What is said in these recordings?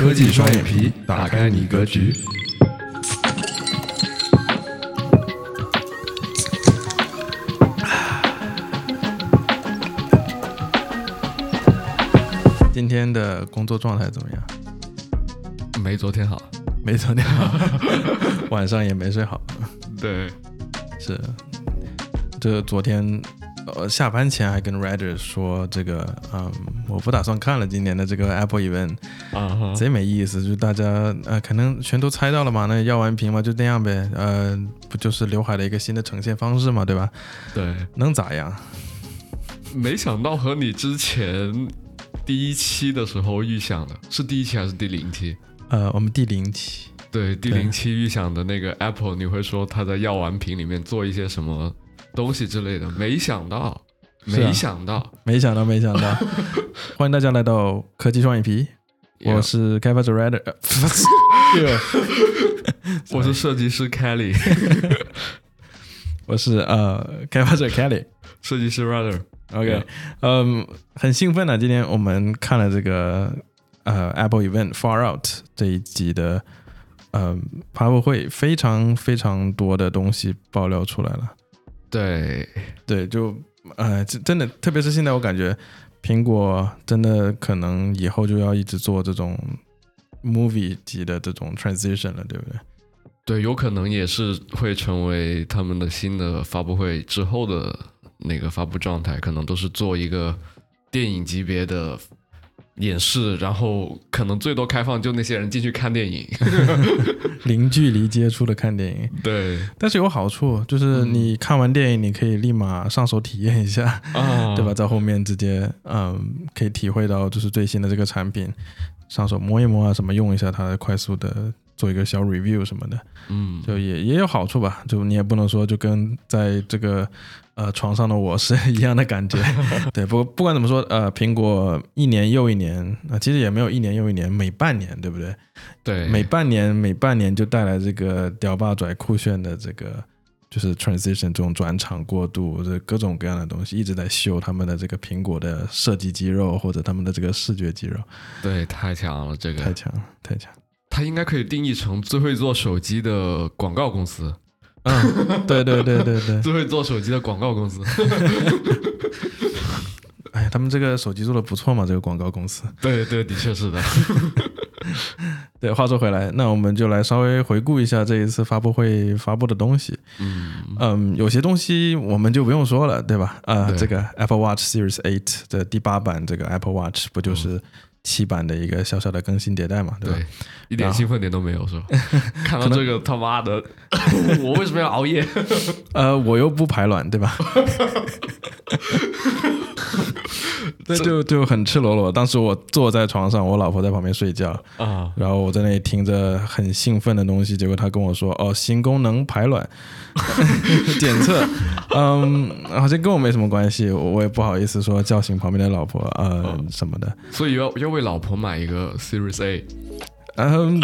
科技双眼皮，打开你格局。今天的工作状态怎么样？没昨天好。没昨天好，晚上也没睡好。对，是，这昨天呃下班前还跟 Rider 说这个，嗯，我不打算看了今年的这个 Apple Event，啊，贼没意思，就大家呃可能全都猜到了嘛，那药丸屏嘛就那样呗，呃，不就是刘海的一个新的呈现方式嘛，对吧？对，能咋样？没想到和你之前第一期的时候预想的是第一期还是第零期？呃，我们第零期，对第零期预想的那个 Apple，你会说他在药丸瓶里面做一些什么东西之类的？没想到，没想到，没想到，没想到！欢迎大家来到科技双眼皮，我是开发者 Rider，我是设计师 Kelly，我是呃开发者 Kelly，设计师 Rider。OK，嗯，很兴奋呢，今天我们看了这个。呃，Apple Event Far Out 这一集的呃发布会，非常非常多的东西爆料出来了。对对，就呃，真的，特别是现在，我感觉苹果真的可能以后就要一直做这种 movie 级的这种 transition 了，对不对？对，有可能也是会成为他们的新的发布会之后的那个发布状态，可能都是做一个电影级别的。演示，然后可能最多开放就那些人进去看电影，零距离接触的看电影。对，但是有好处，就是你看完电影，你可以立马上手体验一下，对吧？在后面直接嗯，可以体会到就是最新的这个产品，上手摸一摸啊，什么用一下它，快速的做一个小 review 什么的，嗯，就也也有好处吧。就你也不能说就跟在这个。呃，床上的我是一样的感觉，对，不不管怎么说，呃，苹果一年又一年，啊，其实也没有一年又一年，每半年，对不对？对，每半年每半年就带来这个屌霸拽酷炫的这个，就是 transition 这种转场过渡，这各种各样的东西一直在秀他们的这个苹果的设计肌肉或者他们的这个视觉肌肉。对，太强了，这个太强了太强，它应该可以定义成最会做手机的广告公司。嗯，对对对对对，最会做手机的广告公司。哎呀，他们这个手机做的不错嘛，这个广告公司。对对，的确是的。对，话说回来，那我们就来稍微回顾一下这一次发布会发布的东西。嗯嗯，有些东西我们就不用说了，对吧？啊，这个 Apple Watch Series 8的第八版，这个 Apple Watch 不就是？七版的一个小小的更新迭代嘛，对吧？一点兴奋点都没有，是吧？看到这个他妈的，我为什么要熬夜？呃，我又不排卵，对吧？这就就很赤裸裸。当时我坐在床上，我老婆在旁边睡觉啊，然后我在那里听着很兴奋的东西，结果她跟我说：“哦，新功能排卵 检测。”嗯，好像跟我没什么关系，我也不好意思说叫醒旁边的老婆呃什么的。所以要要为老婆买一个 Series A。嗯。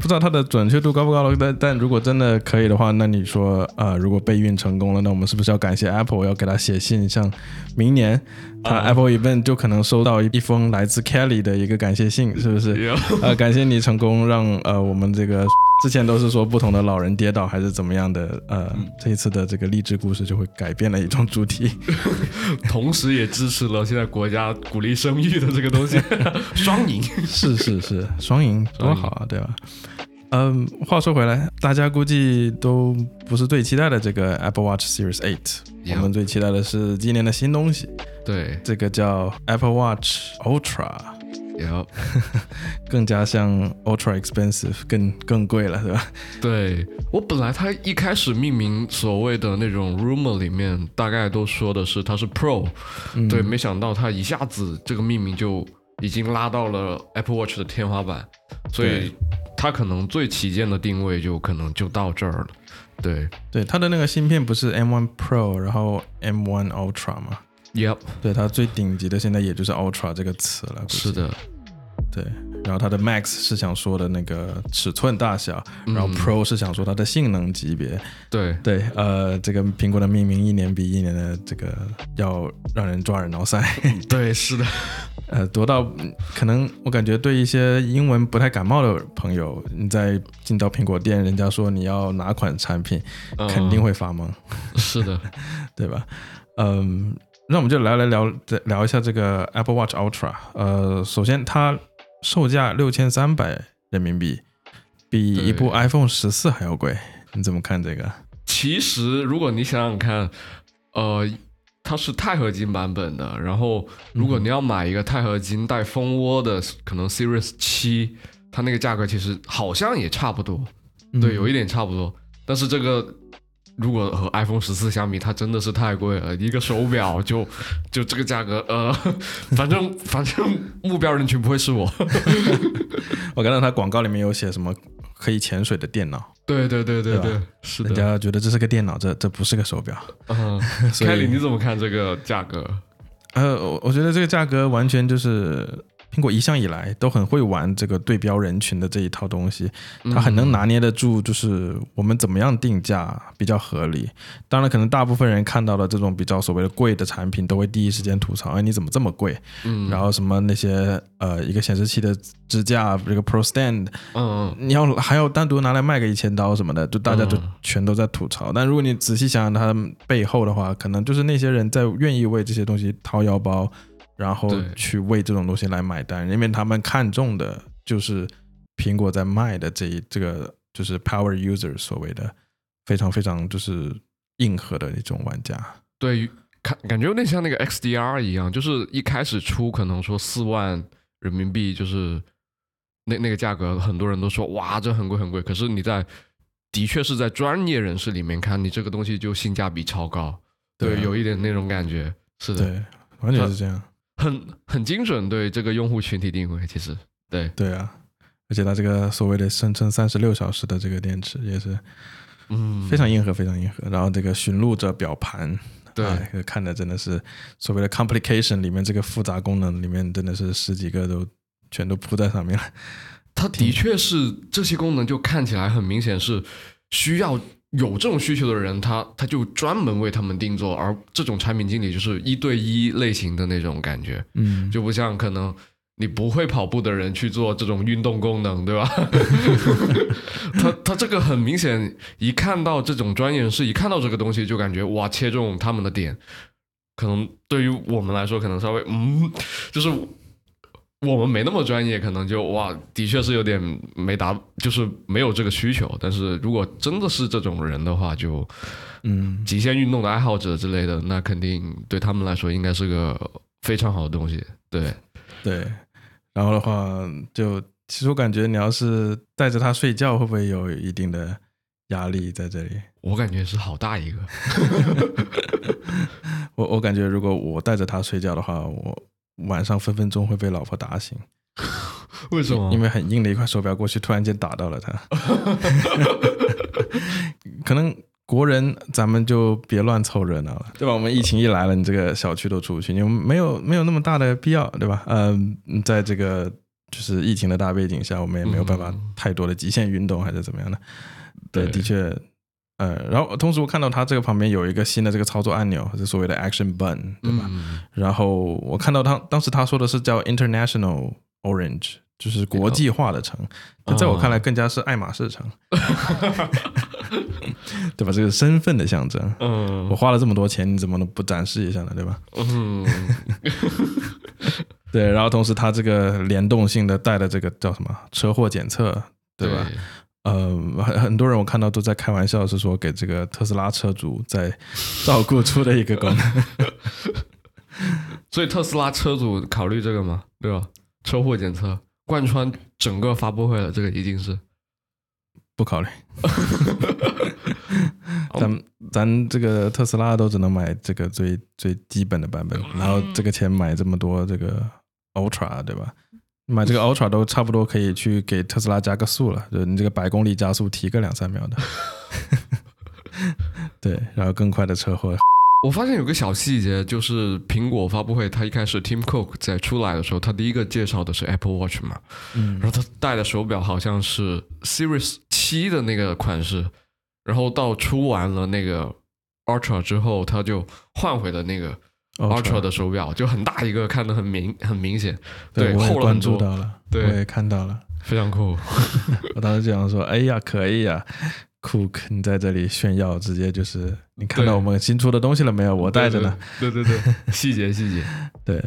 不知道它的准确度高不高了，但但如果真的可以的话，那你说啊，如果备孕成功了，那我们是不是要感谢 Apple，要给他写信，像明年他 Apple Event 就可能收到一封来自 Kelly 的一个感谢信，是不是？呃，感谢你成功让呃我们这个之前都是说不同的老人跌倒还是怎么样的，呃，这一次的这个励志故事就会改变了一种主题，同时也支持了现在国家鼓励生育的这个东西，双赢，是是是，双赢多好啊，对吧？嗯，话说回来，大家估计都不是最期待的这个 Apple Watch Series 8，我们最期待的是今年的新东西。对，这个叫 Apple Watch Ultra，有，更加像 Ultra Expensive，更更贵了，对吧？对。我本来它一开始命名所谓的那种 rumor 里面，大概都说的是它是 Pro，对，没想到它一下子这个命名就已经拉到了 Apple Watch 的天花板，所以。它可能最旗舰的定位就可能就到这儿了，对。对，它的那个芯片不是 M1 Pro，然后 M1 Ultra 吗？Yep，对，它最顶级的现在也就是 Ultra 这个词了。是的，对，然后它的 Max 是想说的那个尺寸大小，然后 Pro 是想说它的性能级别。对对，呃，这个苹果的命名一年比一年的这个要让人抓耳挠腮。对，是的。呃，多到嗯可能我感觉对一些英文不太感冒的朋友，你在进到苹果店，人家说你要哪款产品，肯定会发懵，是的，对吧？嗯，那我们就来来聊再聊一下这个 Apple Watch Ultra。呃，首先它售价六千三百人民币，比一部 iPhone 十四还要贵，你怎么看这个？其实如果你想想看，呃，它是钛合金版本的，然后如果你要买一个钛合金带蜂窝的，可能 Series 七，它那个价格其实好像也差不多，对，有一点差不多。但是这个如果和 iPhone 十四相比，它真的是太贵了，一个手表就就这个价格，呃，反正反正目标人群不会是我。我看到它广告里面有写什么可以潜水的电脑，对对对对对对，是的。人家觉得这是个电脑，这这不是个手表。嗯，所以凯里你怎么看这个价格？呃，我我觉得这个价格完全就是苹果一向以来都很会玩这个对标人群的这一套东西，它很能拿捏得住，就是我们怎么样定价比较合理。当然，可能大部分人看到的这种比较所谓的贵的产品，都会第一时间吐槽：哎，你怎么这么贵？嗯，然后什么那些呃，一个显示器的支架，这个 Pro Stand，嗯你要还要单独拿来卖个一千刀什么的，就大家都嗯全都在吐槽。但如果你仔细想想它背后的话，可能就是那些人在愿意为这些东西掏腰包，然后去为这种东西来买单，因为他们看中的就是苹果在卖的这一这个就是 Power User 所谓的非常非常就是硬核的那种玩家。对，看感觉有点像那个 XDR 一样，就是一开始出可能说四万人民币，就是那那个价格，很多人都说哇，这很贵很贵。可是你在的确是在专业人士里面看，你这个东西就性价比超高，对，有一点那种感觉，是的，对，完全是这样。很很精准对这个用户群体定位，其实对，对啊，而且它这个所谓的声称三十六小时的这个电池也是嗯，非常硬核，非常硬核。然后这个寻路者表盘，对哎看的真的是所谓的 complication 里面这个复杂功能里面真的是十几个都全都铺在上面了。它的确是这些功能就看起来很明显是需要有这种需求的人，他他就专门为他们定做，而这种产品经理就是一对一类型的那种感觉，嗯，就不像可能你不会跑步的人去做这种运动功能，对吧？他他这个很明显，一看到这种专业人士，一看到这个东西就感觉哇，切中他们的点。可能对于我们来说，可能稍微嗯，就是我们没那么专业，可能就哇，的确是有点没达，就是没有这个需求。但是如果真的是这种人的话，就嗯，极限运动的爱好者之类的，那肯定对他们来说应该是个非常好的东西。对，对。然后的话，就其实我感觉你要是带着它睡觉，会不会有一定的压力在这里？我感觉是好大一个。我我感觉如果我带着它睡觉的话，我晚上分分钟会被老婆打醒，为什么？因为很硬的一块手表过去，突然间打到了他。可能国人咱们就别乱凑热闹了，对吧？我们疫情一来了，你这个小区都出不去，你没有没有那么大的必要，对吧？嗯，在这个就是疫情的大背景下，我们也没有办法嗯太多的极限运动还是怎么样的。对，对的确。呃，然后同时我看到它这个旁边有一个新的这个操作按钮，是所谓的 Action Button，对吧？嗯，然后我看到他当时他说的是叫 International Orange，就是国际化的橙，那在我看来更加是爱马仕橙，对吧？这个身份的象征。嗯我嗯花了这么多钱，你怎么能不展示一下呢？对吧？嗯，对，然后同时它这个联动性的带的这个叫什么车祸检测，对吧？呃，很很多人我看到都在开玩笑，是说给这个特斯拉车主在照顾出的一个功能。所以特斯拉车主考虑这个吗？对吧？车祸检测贯穿整个发布会了，这个一定是。不考虑。咱咱这个特斯拉都只能买这个最最基本的版本，然后这个钱买这么多这个 Ultra，对吧？买这个 Ultra 都差不多可以去给特斯拉加个速了，就你这个百公里加速提个两三秒的。对，然后更快的车祸。我发现有个小细节，就是苹果发布会，它一开始 Tim Cook 在出来的时候，他第一个介绍的是 Apple Watch 嘛，嗯然后他戴的手表好像是 Series 七的那个款式，然后到出完了那个 Ultra 之后，他就换回了那个 Ultra 的手表，就很大一个，看得很明很明显。对，我关注到了，对我也看到了。非常酷。我当时就想说，哎呀，可以呀，Cook，你在这里炫耀，直接就是你看到我们新出的东西了没有？我带着呢。对对对，对细节细节。对，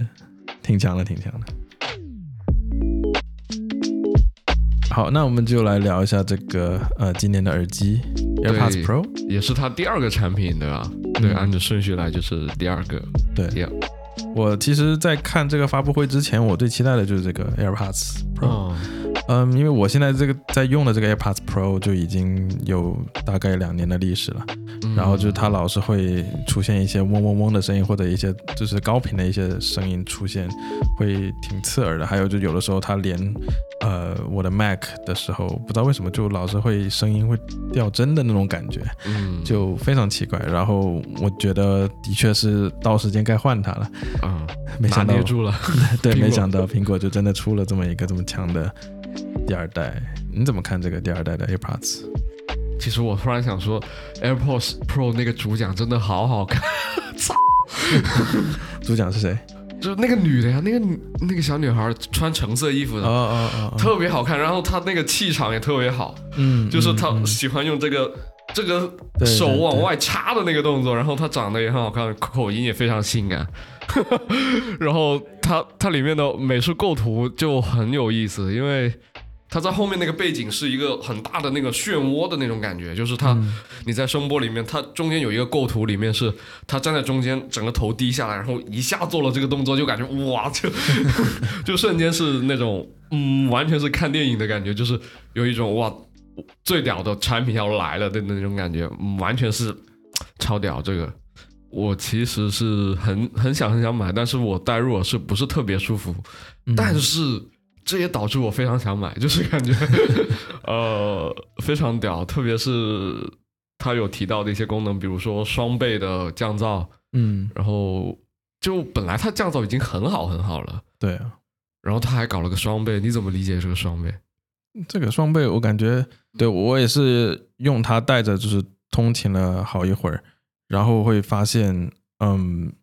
挺强的，挺强的。好，那我们就来聊一下这个呃今年的耳机 AirPods Pro。也是它第二个产品，对吧？对，嗯按照顺序来就是第二个。对我其实，在看这个发布会之前，我最期待的就是这个 AirPods Pro。哦，嗯，因为我现在这个在用的这个 AirPods Pro 就已经有大概两年的历史了，嗯然后就是它老是会出现一些嗡嗡嗡的声音，或者一些就是高频的一些声音出现，会挺刺耳的。还有就有的时候它连呃我的 Mac 的时候，不知道为什么就老是会声音会掉帧的那种感觉，嗯，就非常奇怪。然后我觉得的确是到时间该换它了，啊，没想到住了。对，没想到苹果就真的出了这么一个这么强的第二代。你怎么看这个第二代的 AirPods？其实我突然想说，AirPods Pro 那个主讲真的好好看，主讲是谁？就是那个女的呀，那个那个小女孩穿橙色衣服哦的，哦哦，哦特别好看。然后她那个气场也特别好，嗯，就是她喜欢用这个这个手往外插的那个动作，然后他长得也很好看，口音也非常性感。然后他他里面的美术构图就很有意思，因为他在后面那个背景是一个很大的那个漩涡的那种感觉，就是他、嗯你在声波里面，他中间有一个构图，里面是他站在中间，整个头低下来，然后一下做了这个动作，就感觉哇，就 就瞬间是那种嗯，完全是看电影的感觉，就是有一种哇最屌的产品要来了的那种感觉，嗯完全是超屌。这个我其实是很很想很想买，但是我戴入耳是不是特别舒服？嗯但是这也导致我非常想买，就是感觉 呃非常屌，特别是它有提到的一些功能，比如说双倍的降噪，嗯，然后就本来它降噪已经很好很好了，对啊，然后它还搞了个双倍，你怎么理解这个双倍？这个双倍我感觉，对我也是用它带着就是通勤了好一会儿，然后会发现，嗯。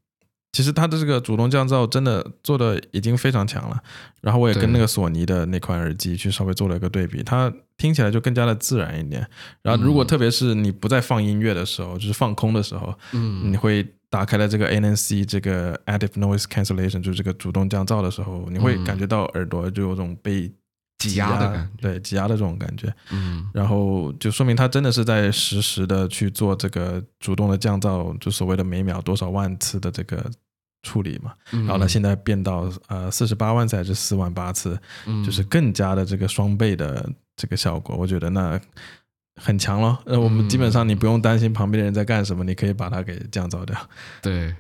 其实它的这个主动降噪真的做的已经非常强了，然后我也跟那个索尼的那款耳机去稍微做了一个对比，它听起来就更加的自然一点。然后如果嗯。特别是你不再放音乐的时候，就是放空的时候，嗯。你会打开了这个 ANC 这个 Active Noise Cancellation，就是这个主动降噪的时候，你会嗯。感觉到耳朵就有种被挤压的感觉对挤压的这种感觉，嗯然后就说明它真的是在实时的去做这个主动的降噪，就所谓的每秒多少万次的这个处理嘛。嗯，然后呢，现在变到呃四十八万次还是四万八次，嗯就是更加的这个双倍的这个效果，我觉得那很强了。那，我们基本上你不用担心旁边的人在干什么，你可以把它给降噪掉。对，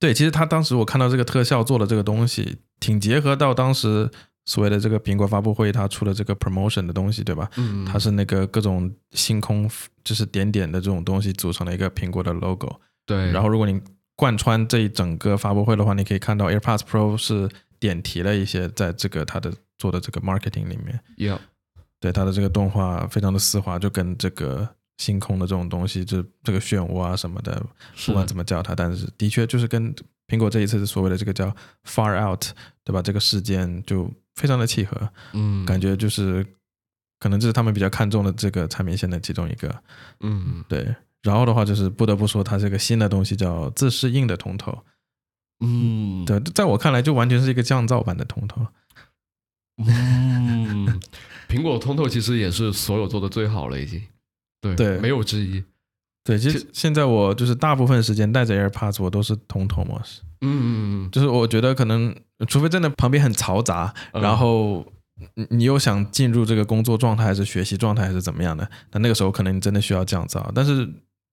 对，其实他当时我看到这个特效做的这个东西，挺结合到当时所谓的这个苹果发布会它出了这个 promotion 的东西，对吧？嗯，它是那个各种星空，就是点点的这种东西组成了一个苹果的 logo。对，然后如果你贯穿这一整个发布会的话，你可以看到 AirPods Pro 是点题了一些在这个它的做的这个 marketing 里面。要对它的这个动画非常的丝滑，就跟这个星空的这种东西，就这个漩涡啊什么的，不管怎么叫它，但是的确就是跟苹果这一次所谓的这个叫 far out，对吧？这个事件就非常的契合，嗯感觉就是可能这是他们比较看重的这个产品线的其中一个。嗯对，然后的话就是不得不说，它这个新的东西叫自适应的通透，嗯对，在我看来就完全是一个降噪版的通透。嗯，苹果通透其实也是所有做的最好了，已经对对没有之一。对，其其实现在我就是大部分时间戴着 AirPods，我都是通透模式。嗯嗯嗯就是我觉得可能，除非真的旁边很嘈杂，嗯然后你你又想进入这个工作状态，还是学习状态，还是怎么样的，那那个时候可能你真的需要降噪。但是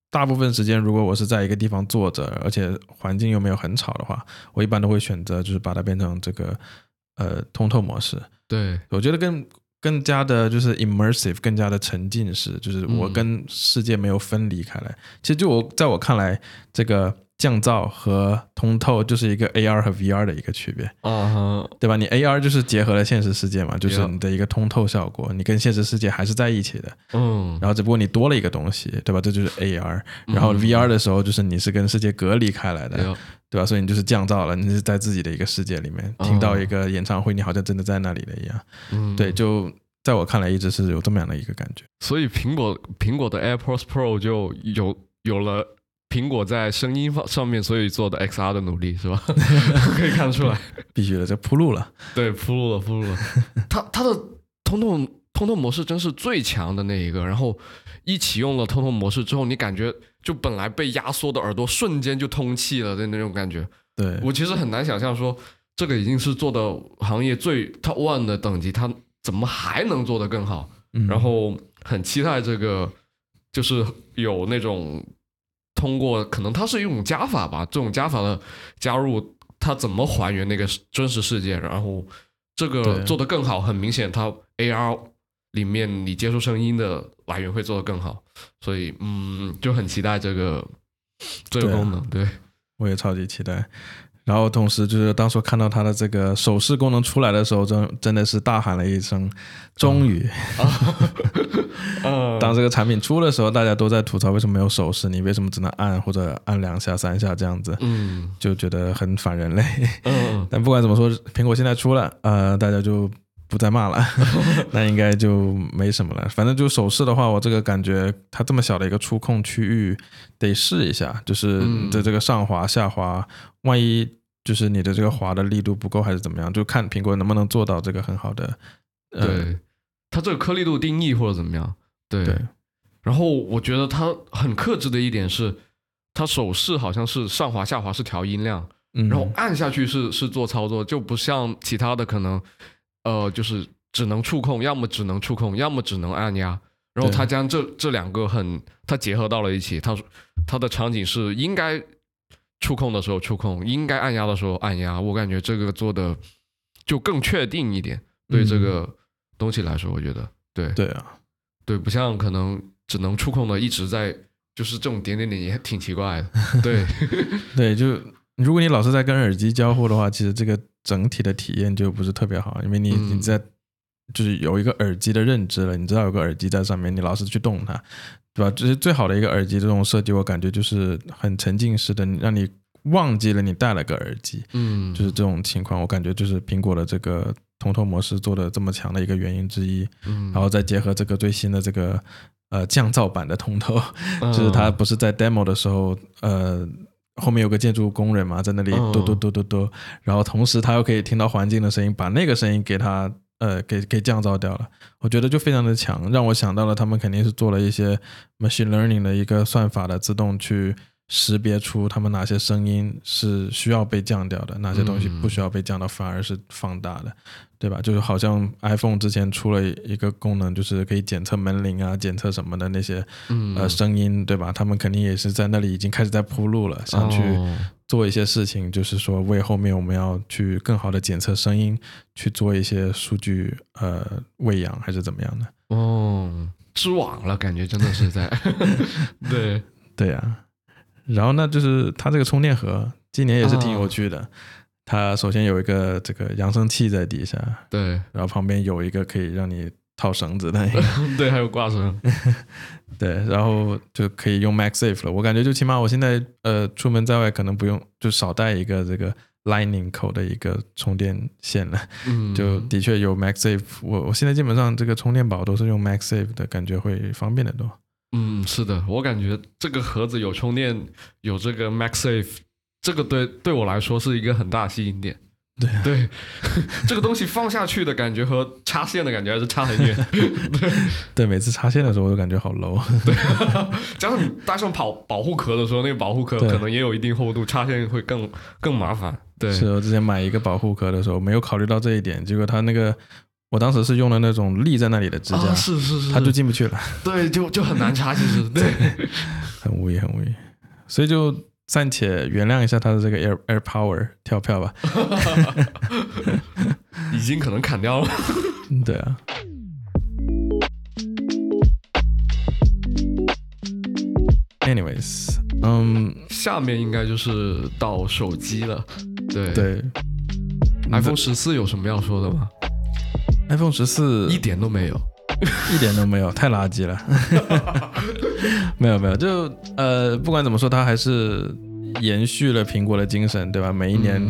大部分时间，如果我是在一个地方坐着，而且环境又没有很吵的话，我一般都会选择就是把它变成这个呃通透模式。对，我觉得更更加的就是 immersive，更加的沉浸式，就是我嗯跟世界没有分离开来。其实就我在我看来，这个降噪和通透就是一个 AR 和 VR 的一个区别，啊哈，对吧？你 AR 就是结合了现实世界嘛，就是你的一个通透效果，你跟现实世界还是在一起的。嗯，然后只不过你多了一个东西，对吧？这就是 AR。然后嗯 VR 的时候，就是你是跟世界隔离开来的，对对吧？所以你就是降噪了，你是在自己的一个世界里面，听到一个演唱会，你好像真的在那里了一样。嗯，对，就在我看来，一直是有这么样的一个感觉。所以苹果苹果的 AirPods Pro 就有有了苹果在声音方上面所以做的 XR 的努力，是吧？可以看得出来，必须的，这铺路了。对，铺路了，铺路了。它它的通透通透模式真是最强的那一个，然后一启用了通透模式之后，你感觉。就本来被压缩的耳朵瞬间就通气了的那种感觉，对我其实很难想象说这个已经是做的行业最 top one 的等级，它怎么还能做得更好？然后很期待这个，就是有那种通过可能它是一种加法吧，这种加法的加入，它怎么还原那个真实世界？然后这个做得更好，很明显它 AR。里面你接收声音的来源会做得更好，所以嗯，就很期待这个这个功能。对，我也超级期待。然后同时就是当初看到它的这个手势功能出来的时候，真真的是大喊了一声“终于”。当这个产品出的时候，大家都在吐槽为什么没有手势，你为什么只能按或者按两下、三下这样子？嗯，就觉得很反人类。嗯，但不管怎么说，苹果现在出了，呃，大家就。不再骂了，那应该就没什么了。反正就手势的话，我这个感觉，它这么小的一个触控区域，得试一下，就是的这个上滑下滑，万一就是你的这个滑的力度不够还是怎么样，就看苹果能不能做到这个很好的。对，它这个颗粒度定义或者怎么样？对。然后我觉得它很克制的一点是，它手势好像是上滑下滑是调音量，然后按下去是是做操作，就不像其他的可能。呃，就是只能触控，要么只能触控，要么只能按压。然后他将这这两个很，他结合到了一起。他说他的场景是应该触控的时候触控，应该按压的时候按压。我感觉这个做的就更确定一点。对这个东西来说，我觉得对对啊，对，不像可能只能触控的一直在，就是这种点点点也挺奇怪的。对 对，就如果你老是在跟耳机交互的话，其实这个。整体的体验就不是特别好，因为你你在就是有一个耳机的认知了，你知道有个耳机在上面，你老是去动它，对吧？这是最好的一个耳机这种设计，我感觉就是很沉浸式的，让你忘记了你戴了个耳机，嗯，就是这种情况，我感觉就是苹果的这个通透模式做的这么强的一个原因之一，嗯，然后再结合这个最新的这个呃降噪版的通透，就是它不是在 demo 的时候呃。后面有个建筑工人嘛，在那里嘟嘟嘟嘟嘟，然后同时他又可以听到环境的声音，把那个声音给他呃给给降噪掉了，我觉得就非常的强，让我想到了他们肯定是做了一些 machine learning 的一个算法的自动去。识别出他们哪些声音是需要被降掉的，哪些东西不需要被降到，反而是放大的，对吧？就是好像 iPhone 之前出了一个功能，就是可以检测门铃啊、检测什么的那些呃声音，对吧？他们肯定也是在那里已经开始在铺路了，想去做一些事情，就是说为后面我们要去更好的检测声音，去做一些数据呃喂养还是怎么样的？哦，织网了，感觉真的是在，对对呀。然后呢，就是它这个充电盒，今年也是挺有趣的。它首先有一个这个扬声器在底下，对，然后旁边有一个可以让你套绳子的，对，还有挂绳，对，然后就可以用 MagSafe 了。我感觉就起码我现在呃出门在外可能不用，就少带一个这个 Lightning 口的一个充电线了。嗯，就的确有 MagSafe，我我现在基本上这个充电宝都是用 MagSafe 的，感觉会方便的多。嗯，是的，我感觉这个盒子有充电，有这个 MagSafe，这个对对我来说是一个很大吸引点。对对，这个东西放下去的感觉和插线的感觉还是差很远。对 对，每次插线的时候我都感觉好 low。对，加上你带上保保护壳的时候，那个保护壳可能也有一定厚度，插线会更更麻烦。对，是我之前买一个保护壳的时候没有考虑到这一点，结果它那个。我当时是用的那种立在那里的支架，是是是，它就进不去了。对，就就很难插，其实对，很无语，很无语。所以就暂且原谅一下他的这个 Air Air Power 跳票吧。已经可能砍掉了。对啊。Anyways，嗯，下面应该就是到手机了。对对，iPhone 十四有什么要说的吗？iPhone 十四一点都没有，一点都没有，太垃圾了。没有没有，就呃，不管怎么说，他还是延续了苹果的精神，对吧？每一年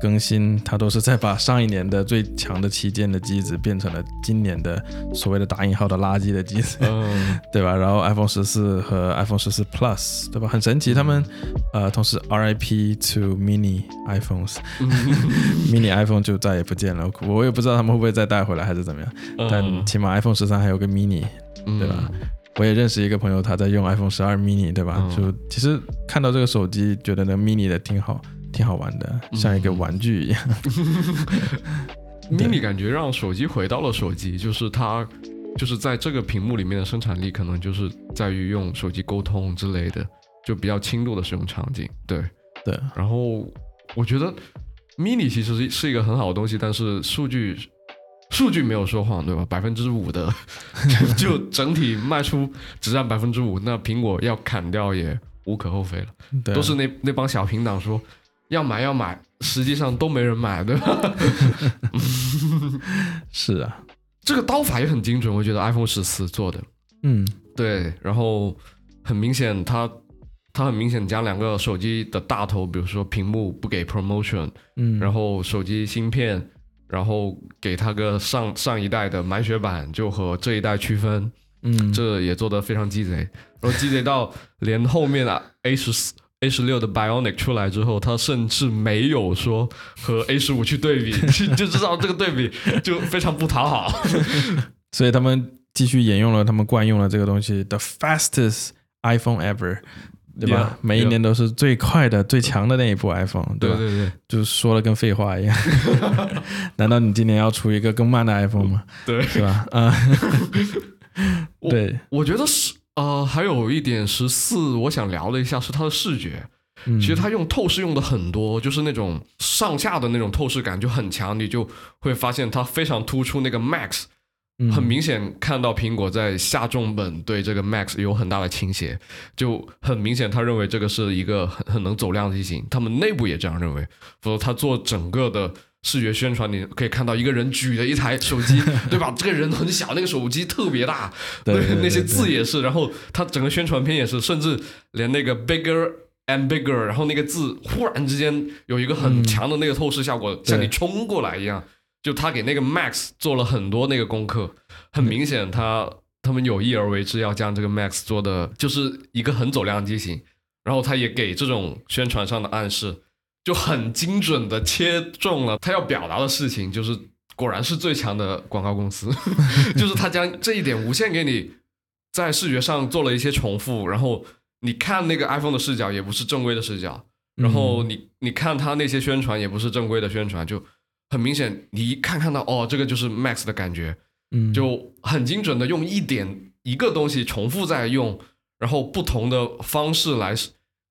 更新，它都是在把上一年的最强的旗舰的机子变成了今年的所谓的打引号的垃圾的机子，对吧？然后 iPhone 十四和 iPhone 十四 Plus，对吧？很神奇，他们呃同时 RIP to Mini iPhones，Mini iPhone 就再也不见了，我也不知道他们会不会再带回来还是怎么样，但起码 iPhone 十三还有个 Mini，对吧？我也认识一个朋友，他在用 iPhone 十二 mini，对吧？就其实看到这个手机，觉得那 mini 的挺好，挺好玩的，像一个玩具一样。mini 感觉让手机回到了手机，就是它就是在这个屏幕里面的生产力，可能就是在于用手机沟通之类的，就比较轻度的使用场景。对对。然后我觉得 mini 其实是是一个很好的东西，但是数据。数据没有说谎，对吧？百分之五的，就整体卖出只占百分之五，那苹果要砍掉也无可厚非了。对都是那那帮小平党说要买要买，实际上都没人买，对吧？是啊，这个刀法也很精准，我觉得 iPhone 十四做的，嗯，对。然后很明显，它它很明显将两个手机的大头，比如说屏幕不给 promotion，嗯，然后手机芯片。然后给他个上上一代的满血版，就和这一代区分，嗯，这也做得非常鸡贼。然后鸡贼到连后面的 A 十四、A 十六的 Bionic 出来之后，他甚至没有说和 A 十五去对比，就知道这个对比就非常不讨好。所以他们继续沿用了他们惯用的这个东西，The fastest iPhone ever。对吧？每一年都是最快的、最强的那一部 iPhone，对吧？对对对，就说的跟废话一样。难道你今年要出一个更慢的 iPhone 吗？对，是吧？啊，对，我觉得是呃，还有一点十四，我想聊了一下是它的视觉。其实它用透视用的很多，就是那种上下的那种透视感就很强，你就会发现它非常突出那个 Max。很明显看到苹果在下重本对这个 Max 有很大的倾斜，就很明显他认为这个是一个很很能走量的机型，他们内部也这样认为。否则他做整个的视觉宣传，你可以看到一个人举着一台手机，对吧？这个人很小，那个手机特别大，对 那些字也是，然后他整个宣传片也是，甚至连那个 bigger and bigger，然后那个字忽然之间有一个很强的那个透视效果，像你冲过来一样。就他给那个 Max 做了很多那个功课，很明显他他们有意而为之，要将这个 Max 做的就是一个很走量机型，然后他也给这种宣传上的暗示，就很精准的切中了他要表达的事情，就是果然是最强的广告公司，就是他将这一点无限给你在视觉上做了一些重复，然后你看那个 iPhone 的视角也不是正规的视角，然后你你看他那些宣传也不是正规的宣传，就。很明显，你一看看到哦，这个就是 Max 的感觉，嗯，就很精准的用一点一个东西重复在用，然后不同的方式来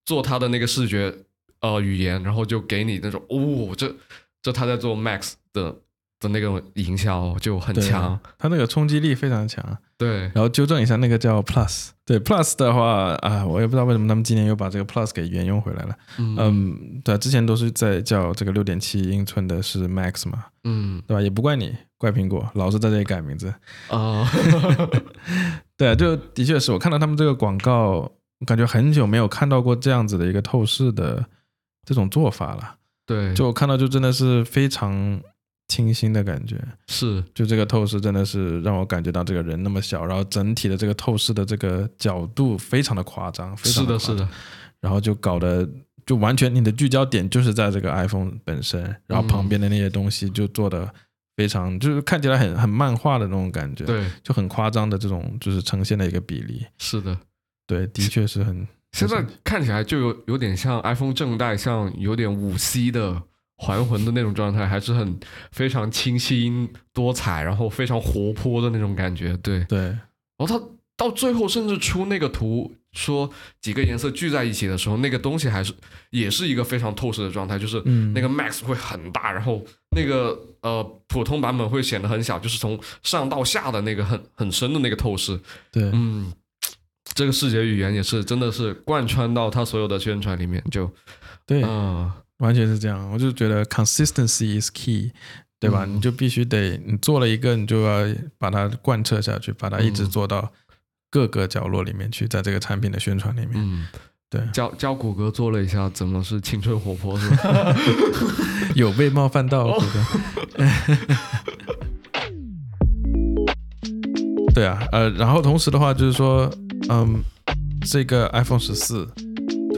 做它的那个视觉呃语言，然后就给你那种哦，这这他在做 Max 的。的那个营销就很强，它那个冲击力非常强。对，然后纠正一下，那个叫 Plus。对 Plus 的话啊，我也不知道为什么他们今年又把这个 Plus 给沿用回来了。嗯，对，之前都是在叫这个六点七英寸的是 Max 嘛。嗯，对吧？也不怪你，怪苹果，老是在这里改名字。啊，对啊，就的确是我看到他们这个广告，感觉很久没有看到过这样子的一个透视的这种做法了。对，就我看到就真的是非常。清新的感觉。是，就这个透视真的是让我感觉到这个人那么小，然后整体的这个透视的这个角度非常的夸张，是的，是的，然后就搞得就完全你的聚焦点就是在这个 iPhone 本身，然后旁边的那些东西就做的非常就是看起来很很漫画的那种感觉，对，就很夸张的这种就是呈现的一个比例，是的，对，的确是很，现在看起来就有有点像 iPhone 正代，像有点五 C 的。还魂的那种状态还是很非常清新多彩，然后非常活泼的那种感觉，对对。然后他到最后甚至出那个图，说几个颜色聚在一起的时候，那个东西还是也是一个非常透视的状态，就是那个 Max 会很大，然后那个呃普通版本会显得很小，就是从上到下的那个很很深的那个透视。对，嗯，这个视觉语言也是真的是贯穿到他所有的宣传里面，就对，嗯。完全是这样，我就觉得 consistency is key，对吧？你就必须得你做了一个，你就要把它贯彻下去，把它一直做到各个角落里面去，在这个产品的宣传里面。嗯，对，教教谷歌做了一下，怎么是青春活泼是吧？有被冒犯到，谷歌。对啊，呃，然后同时的话就是说，嗯，这个 iPhone 十四，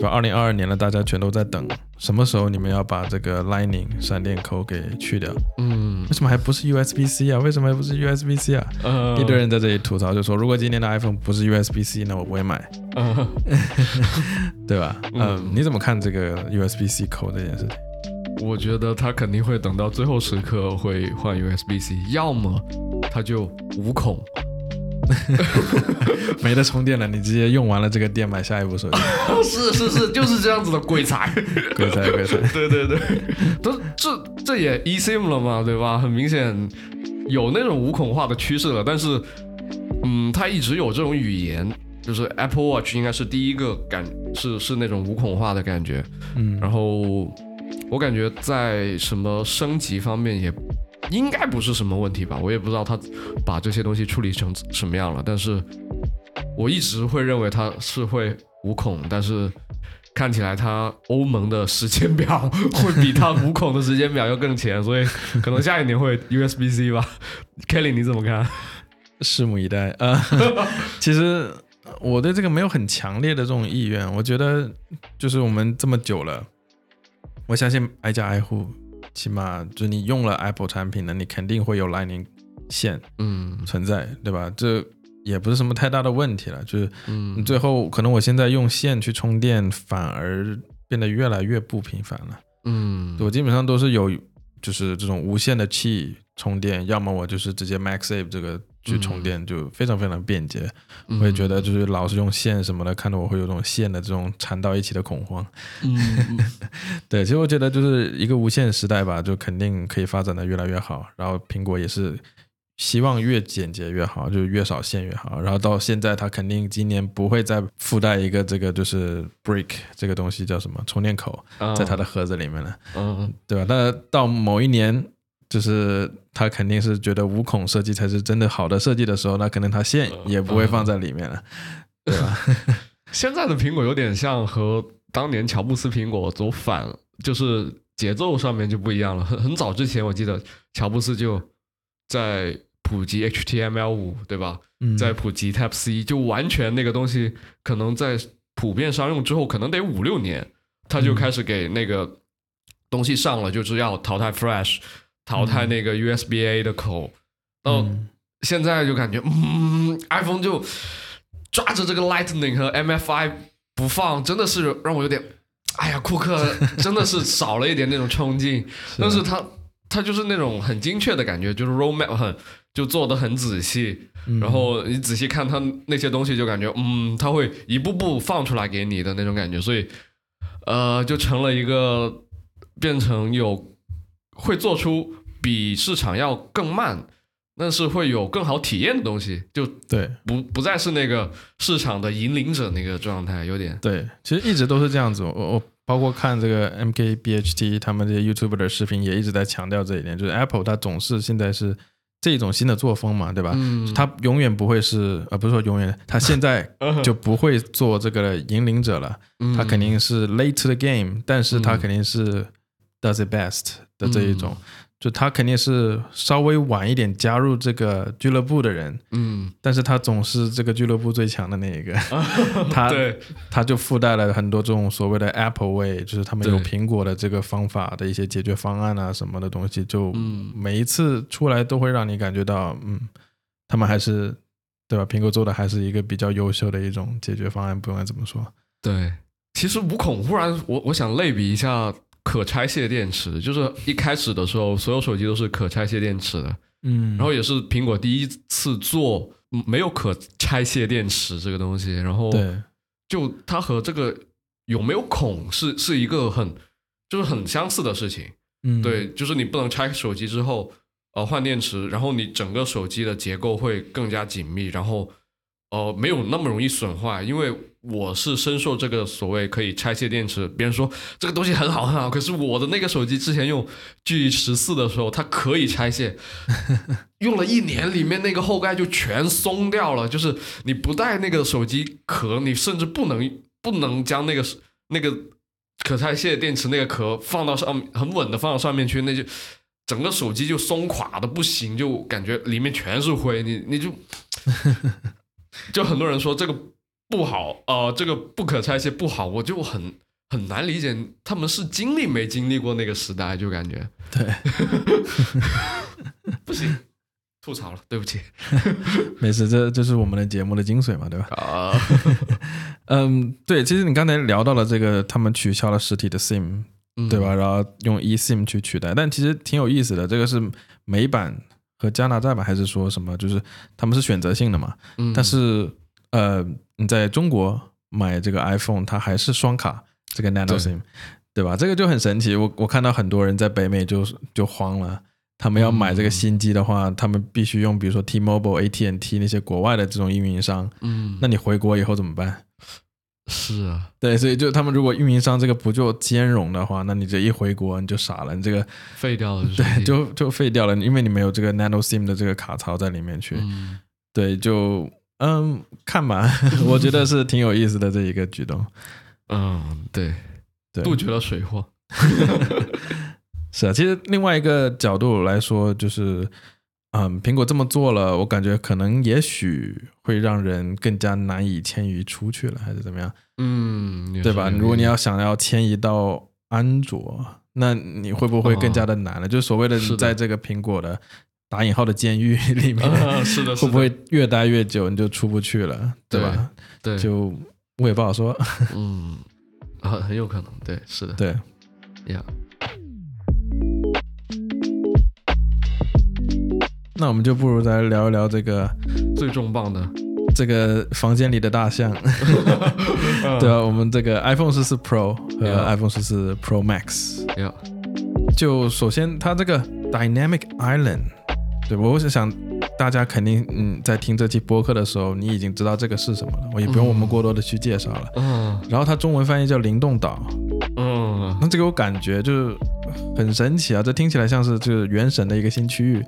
对吧？二零二二年了，大家全都在等，什么时候你们要把这个 Lightning 闪电口给去掉？嗯为什么还不是 USB-C 啊？为什么还不是 USB-C 啊？呃一堆人在这里吐槽，就说如果今年的 iPhone 不是 USB-C，那我不会买，呃 对吧？嗯，你怎么看这个 USB-C 口这件事情？我觉得他肯定会等到最后时刻会换 USB-C，要么他就无孔，没得充电了，你直接用完了这个电买下一部手机，是是是，就是这样子的鬼才。鬼 才鬼才。对对对，都这这也 eSIM 了嘛，对吧？很明显有那种无孔化的趋势了，但是，嗯，它一直有这种语言，就是 Apple Watch 应该是第一个感是是那种无孔化的感觉，嗯，然后我感觉在什么升级方面也应该不是什么问题吧，我也不知道他把这些东西处理成什么样了，但是我一直会认为他是会无孔，但是看起来他欧盟的时间表会比他无孔的时间表要更前，所以 可能下一年会 USB-C 吧。Kelly 你怎么看？拭目以待啊、呃其实我对这个没有很强烈的这种意愿，我觉得就是我们这么久了，我相信挨家挨户，起码就是你用了 Apple 产品呢，你肯定会有 Lightning 线嗯存在，对吧？这也不是什么太大的问题了，就是你嗯最后可能我现在用线去充电，反而变得越来越不频繁了。嗯我基本上都是有就是这种无线的器充电，要么我就是直接 MaxSafe 这个去充电，就非常非常便捷。我也觉得就是老是用线什么的，看得我会有种线的这种缠到一起的恐慌。嗯 对，其实我觉得就是一个无线时代吧，就肯定可以发展的越来越好。然后苹果也是希望越简洁越好，就是越少线越好。然后到现在，它肯定今年不会再附带一个这个就是 brick 这个东西叫什么充电口在它的盒子里面了。嗯对吧？但到某一年，就是他肯定是觉得无孔设计才是真的好的设计的时候，那可能他线也不会放在里面了，对吧？现在的苹果有点像和当年乔布斯苹果走反了，就是节奏上面就不一样了。很很早之前，我记得乔布斯就在普及 HTML 五，对吧？嗯，在普及 Type C，就完全那个东西可能在普遍商用之后，可能得五六年，他就嗯开始给那个东西上了，就是要淘汰 Flash，淘汰那个 USB-A 的口。到嗯。现在就感觉，嗯，iPhone 就抓着这个 Lightning 和 MFI 不放，真的是让我有点，哎呀，库克真的是少了一点那种冲劲。但是他他就是那种很精确的感觉，就是 roadmap 很就做的很仔细，嗯。然后你仔细看他那些东西，就感觉嗯，他会一步步放出来给你的那种感觉，所以呃，就成了一个变成有会做出比市场要更慢，但是会有更好体验的东西，就对不不再是那个市场的引领者那个状态，有点对，其实一直都是这样子。我我包括看这个 MKBHT 他们这些 YouTuber 的视频，也一直在强调这一点，就是 Apple 它总是现在是这种新的作风嘛，对吧？嗯它永远不会是，呃，不是说永远，它现在 就不会做这个引领者了。嗯他肯定是 late to the game，但是它肯定是 does it best 的这一种，就他肯定是稍微晚一点加入这个俱乐部的人，嗯，但是他总是这个俱乐部最强的那一个，他对，他就附带了很多这种所谓的 Apple Way，就是他们有苹果的这个方法的一些解决方案啊什么的东西，就嗯。每一次出来都会让你感觉到，嗯，他们还是对吧？苹果做的还是一个比较优秀的一种解决方案，不管怎么说。对，其实无孔忽然，我我想类比一下可拆卸电池，就是一开始的时候，所有手机都是可拆卸电池的，嗯，然后也是苹果第一次做嗯没有可拆卸电池这个东西，然后对，就它和这个有没有孔是是一个很就是很相似的事情，嗯，对，就是你不能拆手机之后，呃，换电池，然后你整个手机的结构会更加紧密，然后呃，没有那么容易损坏。因为我是深受这个所谓可以拆卸电池，别人说这个东西很好很好，可是我的那个手机之前用 G 十四的时候，它可以拆卸，用了一年，里面那个后盖就全松掉了，就是你不带那个手机壳，你甚至不能不能将那个那个可拆卸电池那个壳放到上很稳的放到上面去，那就整个手机就松垮的不行，就感觉里面全是灰，你你就 就很多人说这个不好，呃，这个不可拆卸不好，我就很很难理解他们是经历没经历过那个时代，就感觉对，不行。吐槽了，对不起。没事，这这是我们的节目的精髓嘛，对吧？啊，嗯，对，其实你刚才聊到了这个，他们取消了实体的 SIM，对吧？然后用 eSIM 去取代，但其实挺有意思的。这个是美版和加拿大版，还是说什么？就是他们是选择性的嘛？嗯但是呃，你在中国买这个 iPhone，它还是双卡这个 Nano 对 SIM，对吧？这个就很神奇。我我看到很多人在北美就就慌了。他们要买这个嗯新机的话，他们必须用比如说 T-Mobile、AT&T 那些国外的这种运营商。嗯，那你回国以后怎么办？是啊，对，所以就他们如果运营商这个不做兼容的话，那你这一回国你就傻了，你这个废掉了，对就就废掉了，因为你没有这个 Nano SIM 的这个卡槽在里面去。嗯对，就嗯看吧，我觉得是挺有意思的这一个举动。嗯，对，对，杜绝了水货。是啊，其实另外一个角度来说，就是嗯，苹果这么做了，我感觉可能也许会让人更加难以迁移出去了，还是怎么样？嗯，对吧？如果你要想要迁移到安卓，那你会不会更加的难了？就是所谓的在这个苹果的打引号的监狱 里面，啊是的，会不会越待越久，你就出不去了，对吧？对？就我也不好说。嗯，啊，很有可能，对，是的，对，呀，那我们就不如来聊一聊这个最重磅的，这个房间里的大象，对啊，我们这个 iPhone 十四 Pro 和 iPhone 十四 Pro Max，呀，就首先它这个 Dynamic Island，对吧？我是想大家肯定嗯在听这期播客的时候，你已经知道这个是什么了，我也不用我们过多的去介绍了。嗯然后它中文翻译叫灵动岛，嗯，那这个我感觉就是很神奇啊，这听起来像是就是原神的一个新区域。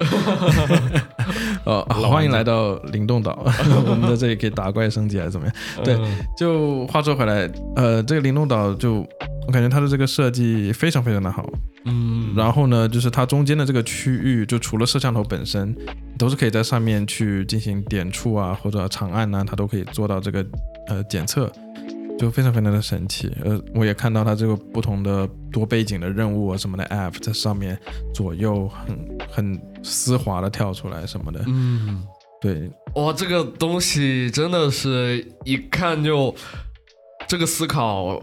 哦，欢迎来到灵动岛，我们在这里可以打怪升级还是怎么样？对嗯就话说回来，呃，这个灵动岛就我感觉它的这个设计非常非常的好。嗯，然后呢，就是它中间的这个区域，就除了摄像头本身，都是可以在上面去进行点触啊，或者长按呐、它都可以做到这个呃检测，就非常非常的神奇。呃，我也看到它这个不同的多背景的任务啊什么的 app 在上面左右很很丝滑的跳出来什么的。嗯，对，哇，这个东西真的是一看就这个思考。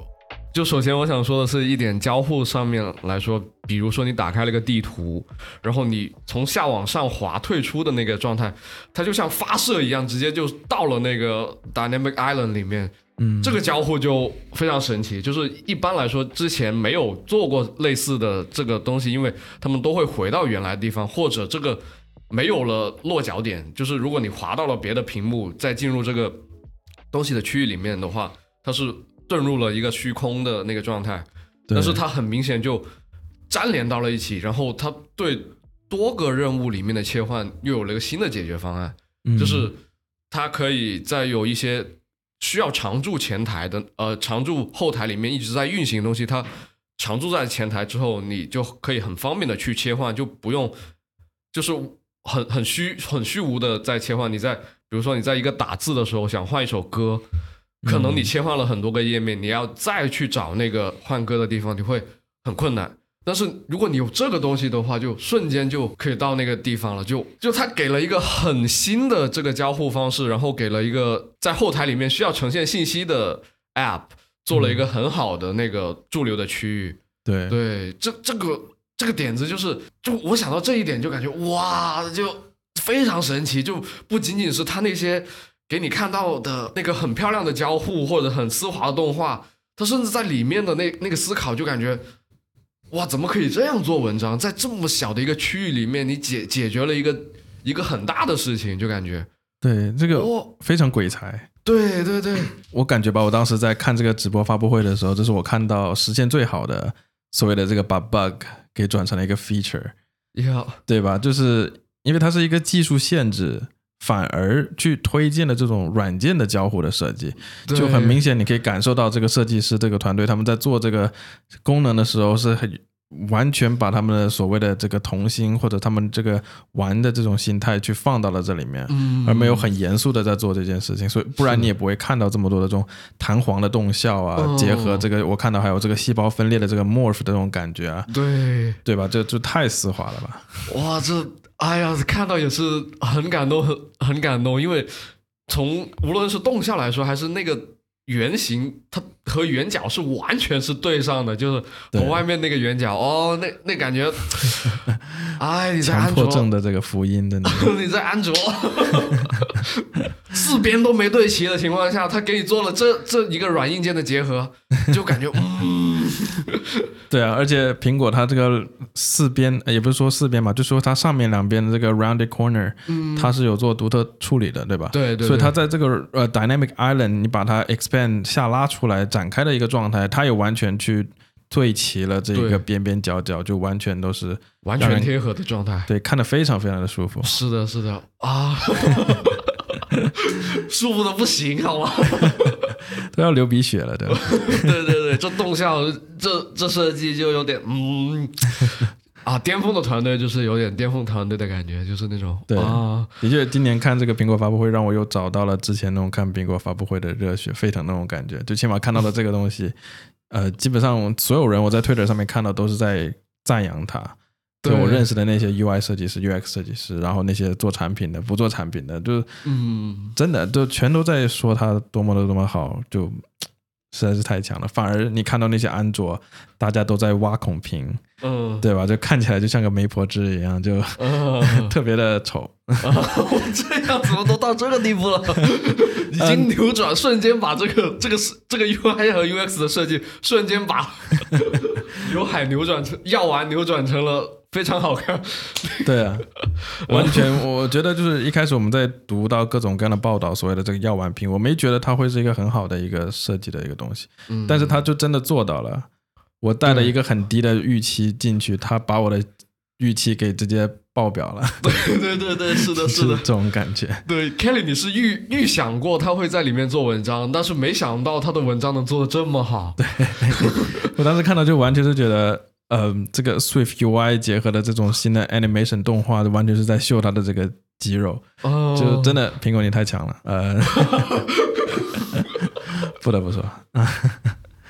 就首先我想说的是一点交互上面来说，比如说你打开了个地图，然后你从下往上滑退出的那个状态，它就像发射一样，直接就到了那个 Dynamic Island 里面。嗯，这个交互就非常神奇，就是一般来说之前没有做过类似的这个东西，因为他们都会回到原来的地方，或者这个没有了落脚点，就是如果你滑到了别的屏幕，再进入这个东西的区域里面的话，它是遁入了一个虚空的那个状态，但是它很明显就粘连到了一起，然后它对多个任务里面的切换又有了一个新的解决方案。嗯就是它可以在有一些需要常驻前台的，呃，常驻后台里面一直在运行的东西，它常驻在前台之后，你就可以很方便的去切换，就不用就是很很虚很虚无的在切换。你在比如说你在一个打字的时候想换一首歌，可能你切换了很多个页面，你要再去找那个换歌的地方，你会很困难。但是如果你有这个东西的话，就瞬间就可以到那个地方了。就就它给了一个很新的这个交互方式，然后给了一个在后台里面需要呈现信息的 App 做了一个很好的那个驻留的区域。对对，这这个这个点子就是，就我想到这一点就感觉哇，就非常神奇，就不仅仅是它那些给你看到的那个很漂亮的交互或者很丝滑的动画，它甚至在里面的那那个思考就感觉。哇，怎么可以这样做文章？在这么小的一个区域里面，你解解决了一个一个很大的事情，就感觉对，这个哦，非常鬼才。对对对，我感觉吧，我当时在看这个直播发布会的时候，这是我看到实现最好的所谓的这个把 bug 给转成了一个 feature，要对吧？就是因为它是一个技术限制反而去推荐了这种软件的交互的设计，就很明显，你可以感受到这个设计师这个团队他们在做这个功能的时候是很完全把他们的所谓的这个童心或者他们这个玩的这种心态去放到了这里面，嗯而没有很严肃的在做这件事情，所以不然你也不会看到这么多的这种弹簧的动效啊，哦结合这个我看到还有这个细胞分裂的这个 morph 的这种感觉啊，对，对吧？这就太丝滑了吧？哇，这哎呀，看到也是很感动，很很感动，因为从无论是动效来说，还是那个圆形，它和圆角是完全是对上的，就是对和外面那个圆角，哦，那那感觉，哎，你在强安卓，迫症的这个福音，真的。你在安卓，四边都没对齐的情况下，他给你做了这这一个软硬件的结合，就感觉嗯，对啊，而且苹果它这个四边，呃也不是说四边嘛，就说它上面两边的这个 rounded corner，、它是有做独特处理的，对吧？对对对所以它在这个呃 dynamic island，你把它 expand 下拉出来展开的一个状态，它也完全去对齐了这一个边边角角，就完全都是完全贴合的状态。对看得非常非常的舒服。是的，是的啊，舒服的不行，好吗？都要流鼻血了，对吧？对对对，这动效，这这设计就有点嗯啊，巅峰的团队就是有点巅峰团队的感觉，就是那种对啊，的确，今年看这个苹果发布会，让我又找到了之前那种看苹果发布会的热血沸腾那种感觉。就起码看到了这个东西，呃，基本上所有人我在 Twitter 上面看到都是在赞扬它。就对我认识的那些 UI 设计师、UX 设计师，然后那些做产品的、不做产品的，就嗯，真的就全都在说它多么的多么好，就 实在是太强了。反而你看到那些安卓，大家都在挖孔屏，嗯对吧？就看起来就像个媒婆汁一样，就嗯，特别的丑。我这样怎么都到这个地步了？已经扭转，瞬间把这个这个是这个 UI 和 UX 的设计，瞬间把刘海扭转成药丸扭转成了非常好看。对啊，完全，我觉得就是一开始我们在读到各种各样的报道，所谓的这个药丸瓶，我没觉得它会是一个很好的一个设计的一个东西，嗯但是它就真的做到了。我带了一个很低的预期进去，它把我的预期给直接爆表了，对对对对，是的，是的这。种感觉。对，Kelly，你是预预想过他会在里面做文章，但是没想到他的文章能做的这么好。对，我当时看到就完全是觉得，呃，这个 Swift UI 结合的这种新的 animation 动画，完全是在秀它的这个肌肉。哦就真的苹果你太强了，呃，不得不说，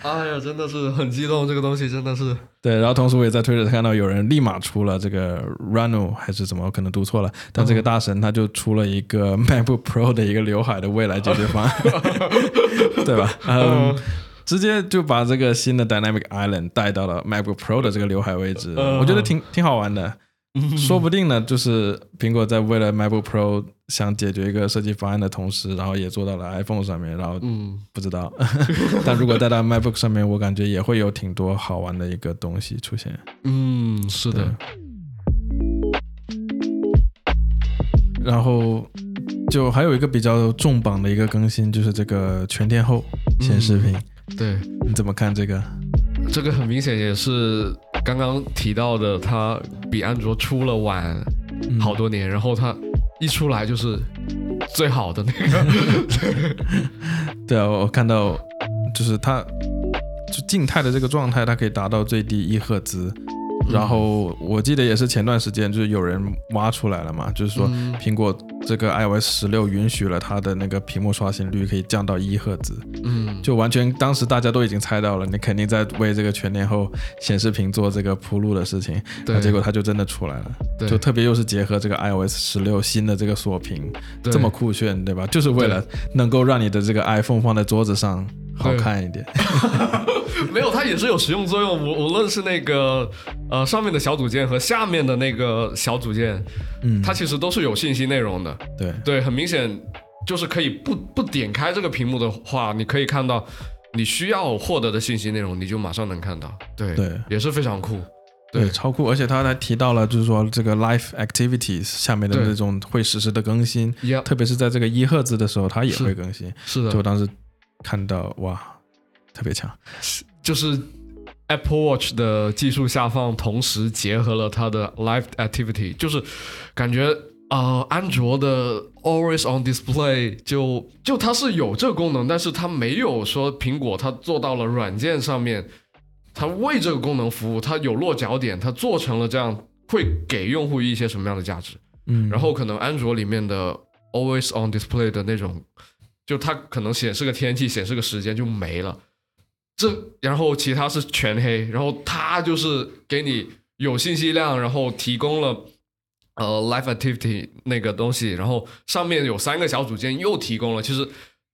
哎呀，真的是很激动，这个东西真的是，对。然后同时我也在推特看到有人立马出了这个 Rano 还是怎么，我可能读错了，但这个大神他就出了一个 MacBook Pro 的一个刘海的未来解决方案，对吧？嗯。直接就把这个新的 Dynamic Island 带到了 MacBook Pro 的这个刘海位置，嗯我觉得挺挺好玩的。说不定呢，就是苹果在为了 MacBook Pro 想解决一个设计方案的同时，然后也做到了 iPhone 上面，然后嗯，不知道，但如果带到 MacBook 上面，我感觉也会有挺多好玩的一个东西出现。嗯，是的，然后就还有一个比较重磅的一个更新，就是这个全天候显示屏，对，你怎么看这个？这个很明显也是刚刚提到的，它比安卓出了晚嗯。好多年，然后它一出来就是最好的那个，对啊，我看到就是它就静态的这个状态，它可以达到最低一赫兹。然后我记得也是前段时间就是有人挖出来了嘛，就是说嗯。苹果这个 iOS 十六允许了它的那个屏幕刷新率可以降到一赫兹，嗯，就完全当时大家都已经猜到了，你肯定在为这个全天候显示屏做这个铺路的事情，对。那结果它就真的出来了，对。就特别又是结合这个 iOS 十六新的这个锁屏，对。这么酷炫，对吧？就是为了能够让你的这个 iPhone 放在桌子上好看一点。没有，它也是有实用作用。无无论是那个呃上面的小组件和下面的那个小组件，嗯，它其实都是有信息内容的。对对，很明显就是可以不不点开这个屏幕的话，你可以看到你需要获得的信息内容，你就马上能看到。对对也是非常酷。对，超酷！而且他还提到了，就是说这个 Life Activities 下面的对那种会实时的更新，特别是在这个一赫兹的时候，它也会更新。是的，就我当时看到，哇，特别强。就是 Apple Watch 的技术下放，同时结合了它的 Live Activity，就是感觉呃，安卓的 Always on Display 就就它是有这个功能，但是它没有说苹果它做到了软件上面，它为这个功能服务，它有落脚点，它做成了这样，会给用户一些什么样的价值？嗯，然后可能安卓里面的 Always on Display 的那种，就它可能显示个天气，显示个时间就没了。这然后其他是全黑，然后它就是给你有信息量，然后提供了。呃 life Activity 那个东西，然后上面有三个小组件，又提供了，其实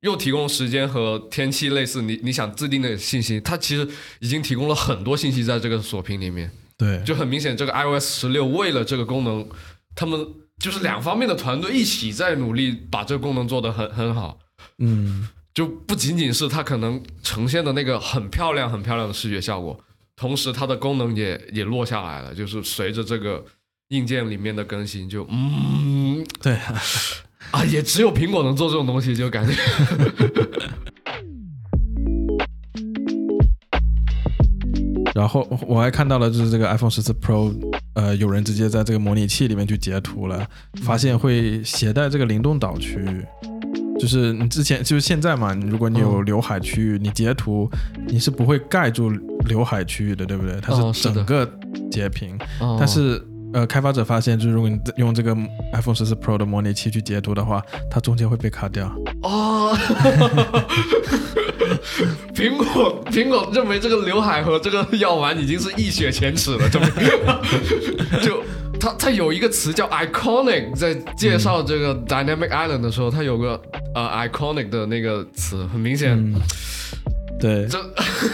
又提供时间和天气类似你你想自定的信息，它其实已经提供了很多信息在这个锁屏里面。对，就很明显，这个 iOS 十六为了这个功能，他们就是两方面的团队一起在努力把这个功能做得很很好。嗯，就不仅仅是它可能呈现的那个很漂亮、很漂亮的视觉效果，同时它的功能也也落下来了，就是随着这个。硬件里面的更新就嗯，对 啊，也只有苹果能做这种东西，就感觉。然后我还看到了，就是这个 iPhone 十四 Pro，呃，有人直接在这个模拟器里面去截图了，发现会携带这个灵动岛区域。就是你之前就是现在嘛，如果你有刘海区域，你截图你是不会盖住刘海区域的，对不对？它是整个截屏，但是。呃，开发者发现，就是如果你用这个 iPhone 十四 Pro 的模拟器去截图的话，它中间会被卡掉。哦，苹果苹果认为这个刘海和这个药丸已经是一雪前耻了，就它它有一个词叫 iconic，在介绍这个 Dynamic Island 的时候，它有个呃 iconic 的那个词，很明显，对，这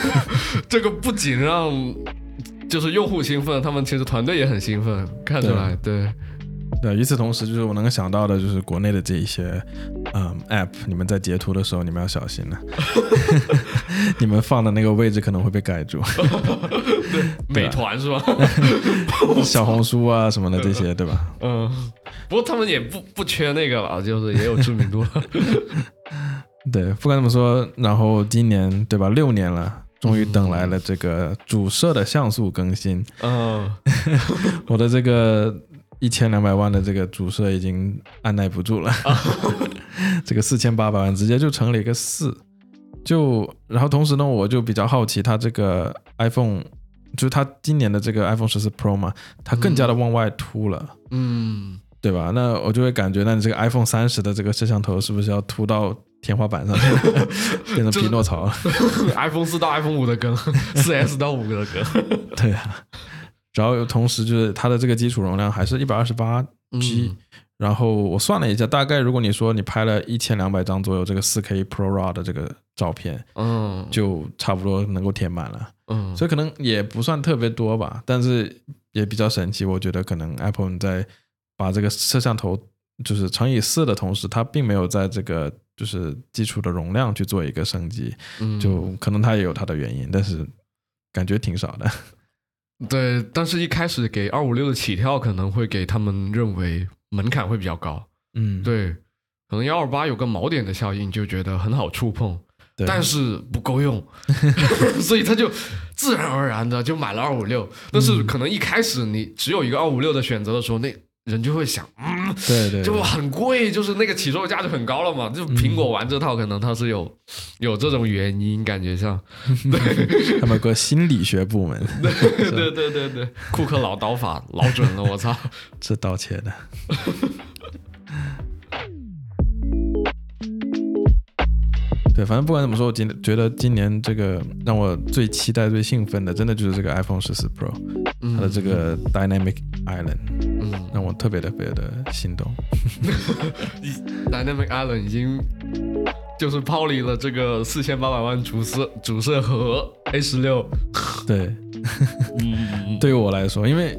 这个不仅让。就是用户兴奋，他们其实团队也很兴奋，看出来，对，对。与此同时，就是我能想到的，就是国内的这一些，嗯，App，你们在截图的时候，你们要小心了，你们放的那个位置可能会被盖住。对，美团是吧？小红书啊什么的这些，对吧？嗯，不过他们也不不缺那个了，就是也有知名度了。对，不管怎么说，然后今年对吧？六年了。终于等来了这个主摄的像素更新。嗯，我的这个一千两百万的这个主摄已经按耐不住了，这个四千八百万直接就成了一个四。就然后同时呢，我就比较好奇，它这个 iPhone，就是它今年的这个 iPhone 十四 Pro 嘛，它更加的往外凸了。嗯，对吧？那我就会感觉，那你这个 iPhone 三十的这个摄像头是不是要凸到？天花板上 变成匹诺曹了。iPhone 四到 iPhone 五的梗，四 S 到五的梗。对啊，然后同时就是它的这个基础容量还是一百二十八 G，然后我算了一下，大概如果你说你拍了一千两百张左右这个四 K Pro RAW 的这个照片，嗯，就差不多能够填满了。嗯，所以可能也不算特别多吧，但是也比较神奇。我觉得可能 Apple 在把这个摄像头就是乘以四的同时，它并没有在这个。就是基础的容量去做一个升级，嗯就可能它也有它的原因，但是感觉挺少的。对，但是一开始给二五六的起跳可能会给他们认为门槛会比较高。嗯，对，可能幺二八有个锚点的效应，就觉得很好触碰，但是不够用，所以他就自然而然的就买了二五六。但是可能一开始你只有一个二五六的选择的时候，那。人就会想，嗯，对对，就很贵，就是那个起售价就很高了嘛。就苹果玩这套，可能它是有有这种原因，感觉像，对，他们个心理学部门，对对对对对，库克老刀法老准了，我操，这盗窃的。对，反正不管怎么说，我今觉得今年这个让我最期待、最兴奋的，真的就是这个 iPhone 十四 Pro，它的这个 Dynamic Island，嗯，让我特别特别的心动。Dynamic Island 已经就是抛离了这个四千八百万主摄主摄和 A 十六。对，嗯，对于我来说，因为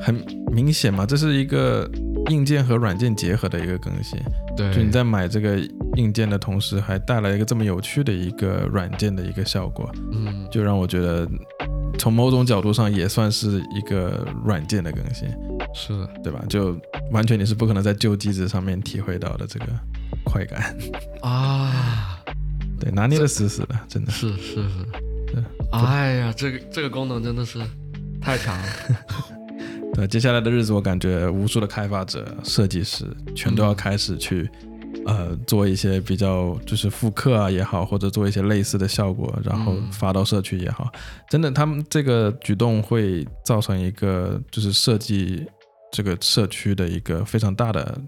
很明显嘛，这是一个硬件和软件结合的一个更新。对，就你在买这个。硬件的同时，还带来一个这么有趣的一个软件的一个效果，嗯，就让我觉得从某种角度上也算是一个软件的更新，是。的，对吧？就完全你是不可能在旧机子上面体会到的这个快感。啊，对，拿捏的死死的，真的。是是是，哎呀，这个这个功能真的是太强了。对，接下来的日子，我感觉无数的开发者、设计师全都要开始去，呃，做一些比较就是复刻啊也好，或者做一些类似的效果，然后发到社区也好。真的，他们这个举动会造成一个就是设计这个社区的一个非常大的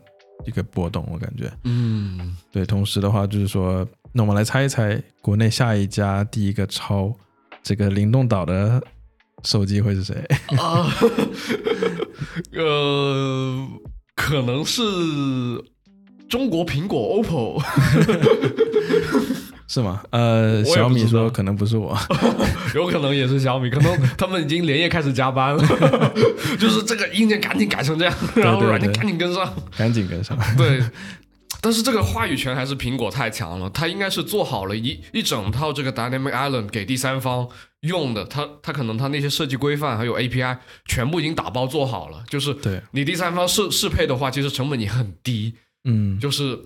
一个波动，我感觉。嗯，对。同时的话，就是说，那我们来猜一猜，国内下一家第一个抄这个灵动岛的。手机会是谁 啊？呃，可能是中国苹果 OPPO，是吗？呃，小米说可能不是我，有可能也是小米，可能他们已经连夜开始加班了，就是这个硬件赶紧改成这样，然后软件赶紧跟上，赶紧跟上，对。但是这个话语权还是苹果太强了，它应该是做好了一一整套这个 Dynamic Island 给第三方用的，它它可能它那些设计规范还有 API 全部已经打包做好了，就是对。你第三方适适配的话，其实成本也很低，嗯，就是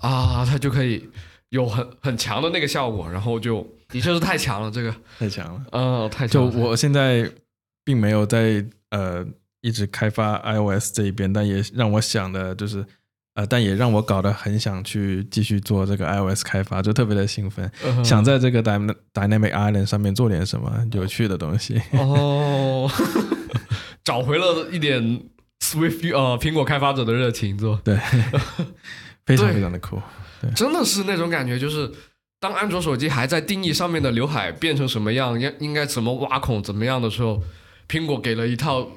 啊，它就可以有很很强的那个效果，然后就的确是太强了，这个太强了，嗯，太强。就我现在并没有在呃一直开发 iOS 这一边，但也让我想的就是。呃，但也让我搞得很想去继续做这个 iOS 开发，就特别的兴奋，想在这个 Dynamic Island 上面做点什么有趣的东西。哦，找回了一点 Swift 呃苹果开发者的热情，做对，非常非常的酷，对，真的是那种感觉，就是当安卓手机还在定义上面的刘海变成什么样，应应该怎么挖孔怎么样的时候，苹果给了一套，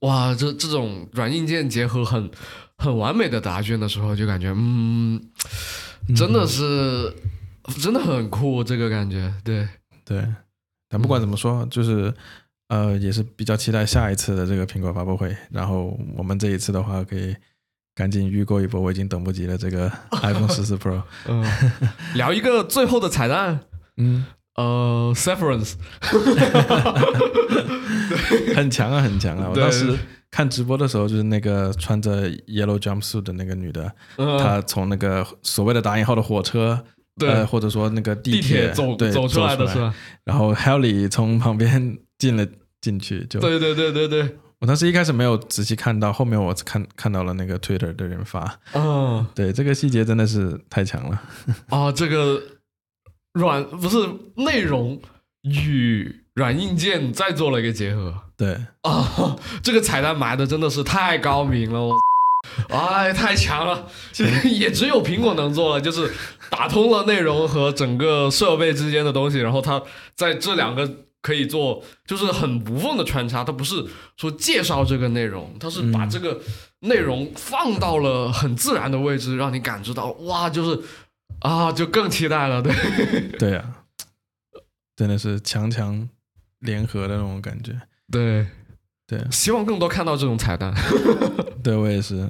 哇，这这种软硬件结合很。很完美的答卷的时候，就感觉嗯，真的是真的很酷，这个感觉，对对。但不管怎么说，就是呃，也是比较期待下一次的这个苹果发布会。然后我们这一次的话，可以赶紧预购一波，我已经等不及了。这个 iPhone 十四 Pro，嗯，聊一个最后的彩蛋，嗯，呃，Severance，很强啊，很强啊，我当时。看直播的时候，就是那个穿着 yellow jumpsuit 的那个女的，她从那个所谓的打引号的火车，对，或者说那个地铁走走出来的是吧？然后 Helly 从旁边进了进去，就对对对对对。我当时一开始没有仔细看到，后面我看看到了那个 Twitter 的人发，嗯，对，这个细节真的是太强了。啊，这个软不是内容与。软硬件再做了一个结合，对啊，这个彩蛋埋的真的是太高明了，我，哎，太强了，其实 也只有苹果能做了，就是打通了内容和整个设备之间的东西，然后它在这两个可以做，就是很无缝的穿插，它不是说介绍这个内容，它是把这个内容放到了很自然的位置，让你感知到，哇，就是啊，就更期待了，对，对呀，真的是强强。联合的那种感觉，对，对，希望更多看到这种彩蛋。对我也是，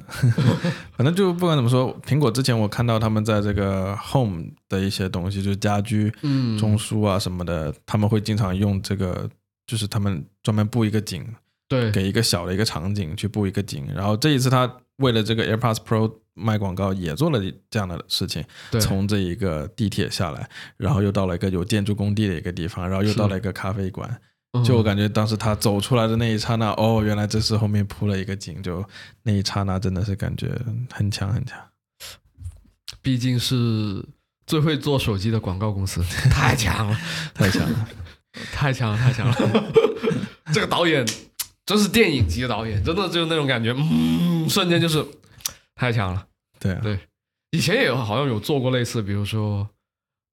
反正就不管怎么说，苹果之前我看到他们在这个 Home 的一些东西，就是家居、嗯，中枢啊什么的，他们会经常用这个，就是他们专门布一个景，对，给一个小的一个场景去布一个景。然后这一次他为了这个 AirPods Pro 卖广告，也做了这样的事情，从这一个地铁下来，然后又到了一个有建筑工地的一个地方，然后又到了一个咖啡馆。就我感觉当时他走出来的那一刹那，哦，原来这是后面铺了一个景，就那一刹那真的是感觉很强很强。毕竟是最会做手机的广告公司，太强了，太强了，太强了，太强了！这个导演真是电影级的导演，真的就是那种感觉，嗯，瞬间就是太强了。对啊对，以前也好像有做过类似，比如说。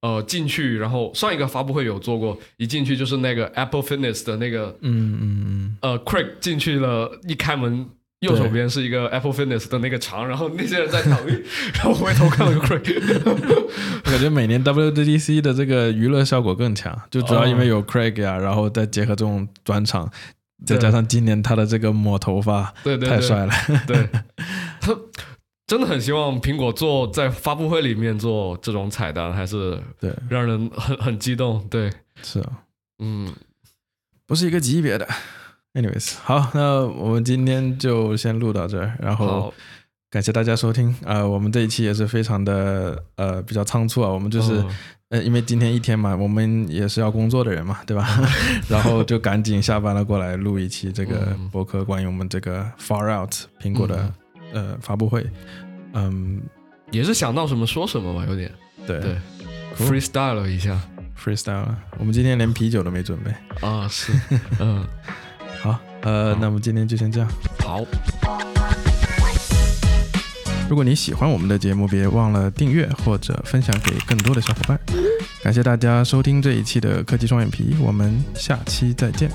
呃，进去，然后上一个发布会有做过，一进去就是那个 Apple Fitness 的那个，嗯嗯嗯，呃，Craig 进去了，一开门，右手边是一个 Apple Fitness 的那个墙，然后那些人在躺浴，然后回头看了个 Craig，我感觉每年 WDC 的这个娱乐效果更强，就主要因为有 Craig 呀，然后再结合这种专场，再加上今年他的这个抹头发，对对，太帅了，对。他。真的很希望苹果做在发布会里面做这种彩蛋，还是对让人很很激动。对，是啊，嗯，不是一个级别的。Anyways，好，那我们今天就先录到这儿，然后感谢大家收听。呃，我们这一期也是非常的呃比较仓促啊，我们就是呃，因为今天一天嘛，我们也是要工作的人嘛，对吧？然后就赶紧下班了过来录一期这个嗯博客，关于我们这个 Far Out 苹果的、呃发布会。嗯，也是想到什么说什么吧，有点对对 freestyle 了一下 freestyle 了。我们今天连啤酒都没准备。啊，是，嗯，好，呃，那我们今天就先这样。好，如果你喜欢我们的节目，别忘了订阅或者分享给更多的小伙伴。感谢大家收听这一期的科技双眼皮，我们下期再见。